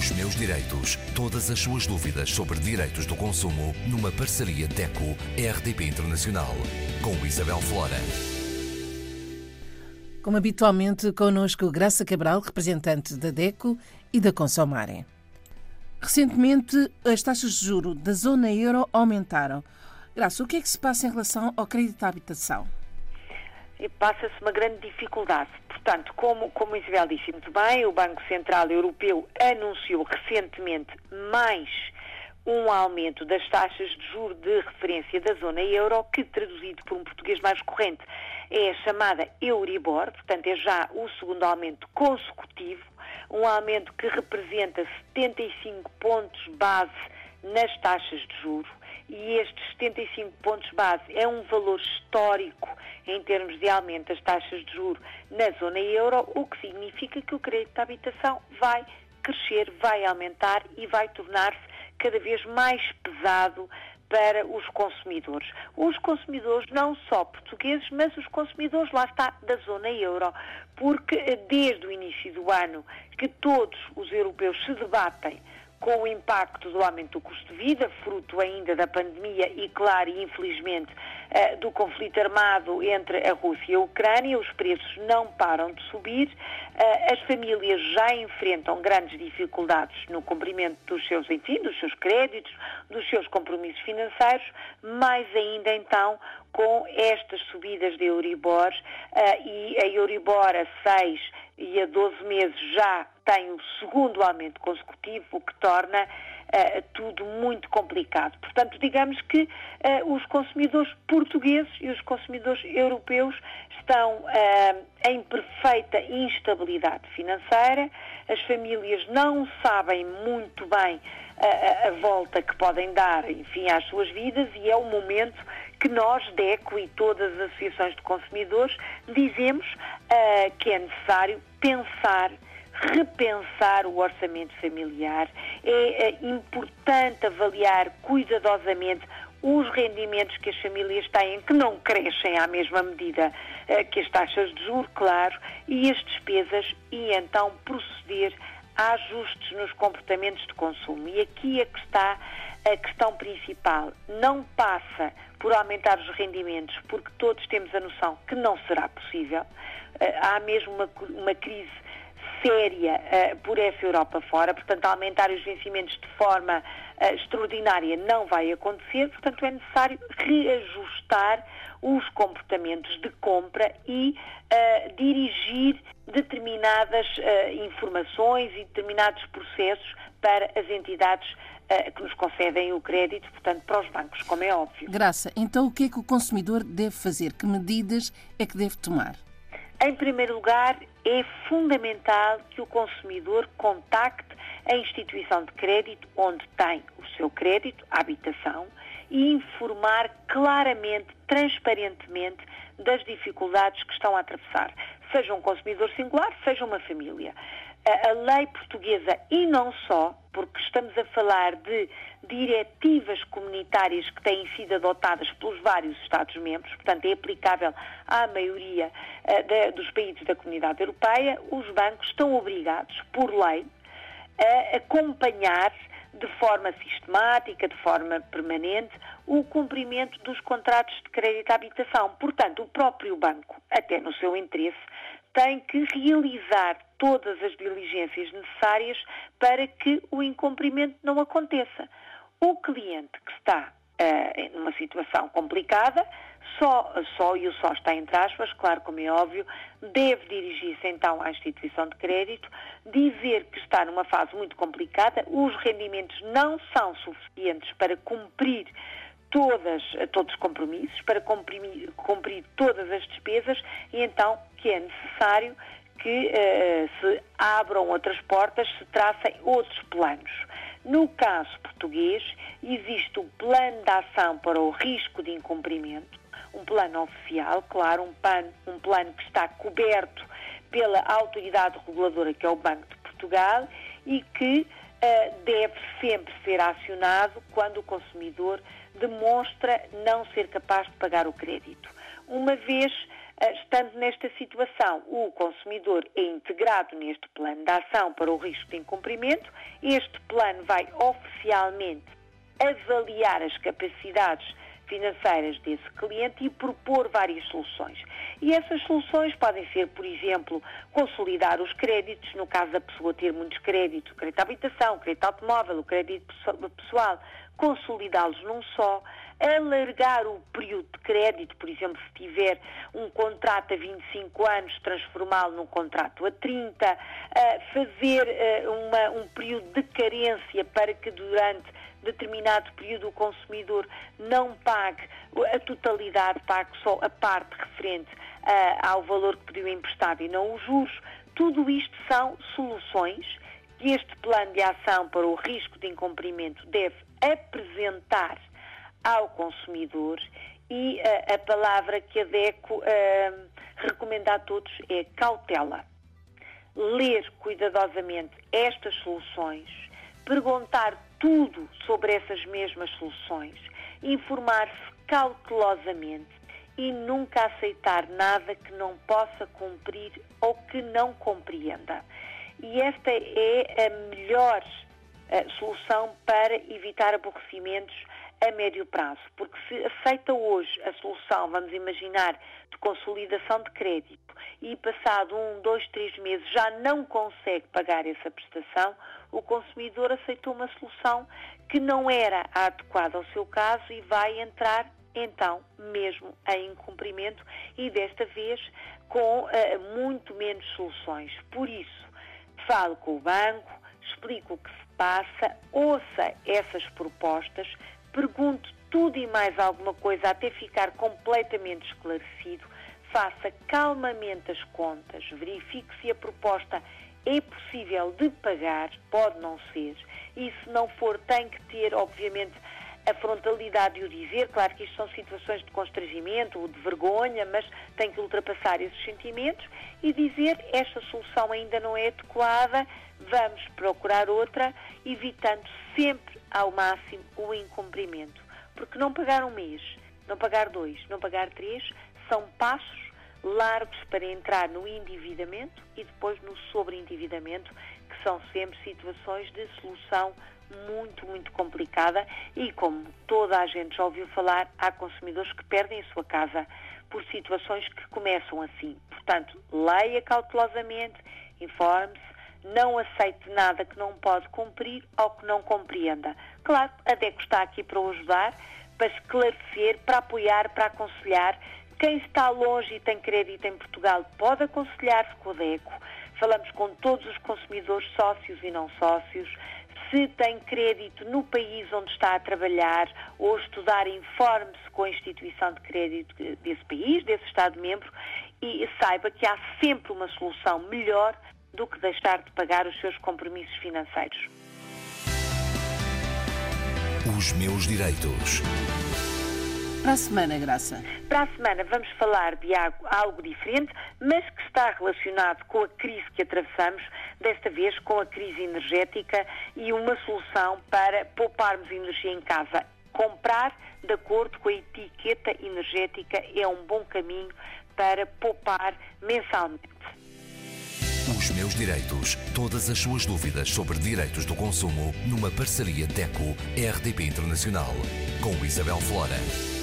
Os meus direitos. Todas as suas dúvidas sobre direitos do consumo numa parceria DECO-RDP Internacional. Com Isabel Flora. Como habitualmente, connosco Graça Cabral, representante da DECO e da Consomare. Recentemente, as taxas de juro da zona euro aumentaram. Graça, o que é que se passa em relação ao crédito à habitação? Passa-se uma grande dificuldade. Portanto, como, como Isabel disse muito bem, o Banco Central Europeu anunciou recentemente mais um aumento das taxas de juro de referência da zona euro, que traduzido por um português mais corrente é a chamada Euribor, portanto é já o segundo aumento consecutivo, um aumento que representa 75 pontos base nas taxas de juro e estes 75 pontos base é um valor histórico em termos de aumento das taxas de juro na zona euro, o que significa que o crédito de habitação vai crescer, vai aumentar e vai tornar-se cada vez mais pesado para os consumidores. Os consumidores, não só portugueses, mas os consumidores, lá está, da zona euro. Porque desde o início do ano que todos os europeus se debatem com o impacto do aumento do custo de vida, fruto ainda da pandemia e, claro, e infelizmente, eh, do conflito armado entre a Rússia e a Ucrânia, os preços não param de subir, eh, as famílias já enfrentam grandes dificuldades no cumprimento dos seus, enfim, dos seus créditos, dos seus compromissos financeiros, mais ainda então com estas subidas de Euribor eh, e a Euribor a 6 e a 12 meses já tem o segundo aumento consecutivo, o que torna uh, tudo muito complicado. Portanto, digamos que uh, os consumidores portugueses e os consumidores europeus estão uh, em perfeita instabilidade financeira, as famílias não sabem muito bem a, a, volta que podem dar, enfim, às suas vidas e é o momento que nós, DECO e todas as associações de consumidores, dizemos uh, que é necessário pensar repensar o orçamento familiar, é, é importante avaliar cuidadosamente os rendimentos que as famílias têm, que não crescem à mesma medida uh, que as taxas de juros, claro, e as despesas, e então proceder a ajustes nos comportamentos de consumo. E aqui é que está a questão principal. Não passa por aumentar os rendimentos, porque todos temos a noção que não será possível. Uh, há mesmo uma, uma crise séria uh, por essa Europa fora, portanto, aumentar os vencimentos de forma uh, extraordinária não vai acontecer, portanto, é necessário reajustar os comportamentos de compra e uh, dirigir determinadas informações e determinados processos para as entidades que nos concedem o crédito, portanto, para os bancos, como é óbvio. Graça, então o que é que o consumidor deve fazer? Que medidas é que deve tomar? Em primeiro lugar, é fundamental que o consumidor contacte a instituição de crédito onde tem o seu crédito, a habitação, e informar claramente, transparentemente, das dificuldades que estão a atravessar, seja um consumidor singular, seja uma família. A, lei portuguesa e não só, porque estamos a falar de diretivas comunitárias que têm sido adotadas pelos vários Estados-membros, portanto é aplicável à maioria uh, de, dos países da comunidade europeia, os bancos estão obrigados, por lei, a acompanhar de forma sistemática, de forma permanente, o cumprimento dos contratos de crédito à habitação. Portanto, o próprio banco, até no seu interesse, tem que realizar todas as diligências necessárias para que o incumprimento não aconteça. O cliente que está uh, numa situação complicada, só, só, e o só está entre aspas, claro como é óbvio, deve dirigir-se então à instituição de crédito, dizer que está numa fase muito complicada, os rendimentos não são suficientes para cumprir todas, todos os compromissos, para cumprir, cumprir todas as despesas, e então que é necessário que uh, se abram outras portas, se tracem outros planos. No caso português, existe o plano de ação para o risco de incumprimento, um plano oficial, claro, um plano, um plano que está coberto pela autoridade reguladora, que é o Banco de Portugal, e que uh, deve sempre ser acionado quando o consumidor demonstra não ser capaz de pagar o crédito. Uma vez estando nesta situação, o consumidor é integrado neste plano de ação para o risco de incumprimento. Este plano vai oficialmente avaliar as capacidades financeiras desse cliente e propor várias soluções. E essas soluções podem ser, por exemplo, consolidar os créditos, no caso da pessoa ter muitos créditos, crédito de habitação, crédito automóvel, o crédito pessoal, consolidá-los num só, alargar o período de crédito, por exemplo, se tiver um contrato a 25 anos, transformá-lo num contrato a 30, fazer uma, um período de carência para que durante determinado período o consumidor não pague a totalidade, pague só a parte referente uh, ao valor que pediu emprestado e não os juros. Tudo isto são soluções que este plano de ação para o risco de incumprimento deve apresentar ao consumidor e uh, a palavra que a DECO uh, recomenda a todos é cautela. Ler cuidadosamente estas soluções, perguntar tudo sobre essas mesmas soluções, informar-se cautelosamente e nunca aceitar nada que não possa cumprir ou que não compreenda. E esta é a melhor uh, solução para evitar aborrecimentos a médio prazo, porque se aceita hoje a solução, vamos imaginar, de consolidação de crédito e passado um, dois, três meses já não consegue pagar essa prestação, o consumidor aceitou uma solução que não era adequada ao seu caso e vai entrar então mesmo em incumprimento e desta vez com uh, muito menos soluções. Por isso, falo com o banco, explico o que se passa, ouça essas propostas, pergunte tudo e mais alguma coisa até ficar completamente esclarecido, faça calmamente as contas, verifique se a proposta é possível de pagar, pode não ser, e se não for, tem que ter, obviamente, a frontalidade de o dizer. Claro que isto são situações de constrangimento ou de vergonha, mas tem que ultrapassar esses sentimentos e dizer esta solução ainda não é adequada, vamos procurar outra, evitando sempre ao máximo o incumprimento. Porque não pagar um mês, não pagar dois, não pagar três, são passos largos para entrar no endividamento e depois no sobreendividamento, que são sempre situações de solução muito, muito complicada e, como toda a gente já ouviu falar, há consumidores que perdem a sua casa por situações que começam assim. Portanto, leia cautelosamente, informe-se, não aceite nada que não pode cumprir ou que não compreenda. Claro, a DECO está aqui para o ajudar, para esclarecer, para apoiar, para aconselhar quem está longe e tem crédito em Portugal pode aconselhar-se com o DECO. Falamos com todos os consumidores, sócios e não sócios. Se tem crédito no país onde está a trabalhar ou estudar, informe-se com a instituição de crédito desse país, desse Estado-membro, e saiba que há sempre uma solução melhor do que deixar de pagar os seus compromissos financeiros. Os meus direitos. Para a semana, Graça. Para a semana vamos falar de algo diferente, mas que está relacionado com a crise que atravessamos, desta vez com a crise energética e uma solução para pouparmos energia em casa. Comprar de acordo com a etiqueta energética é um bom caminho para poupar mensalmente. Os meus direitos. Todas as suas dúvidas sobre direitos do consumo numa parceria DECO-RDP Internacional com Isabel Flora.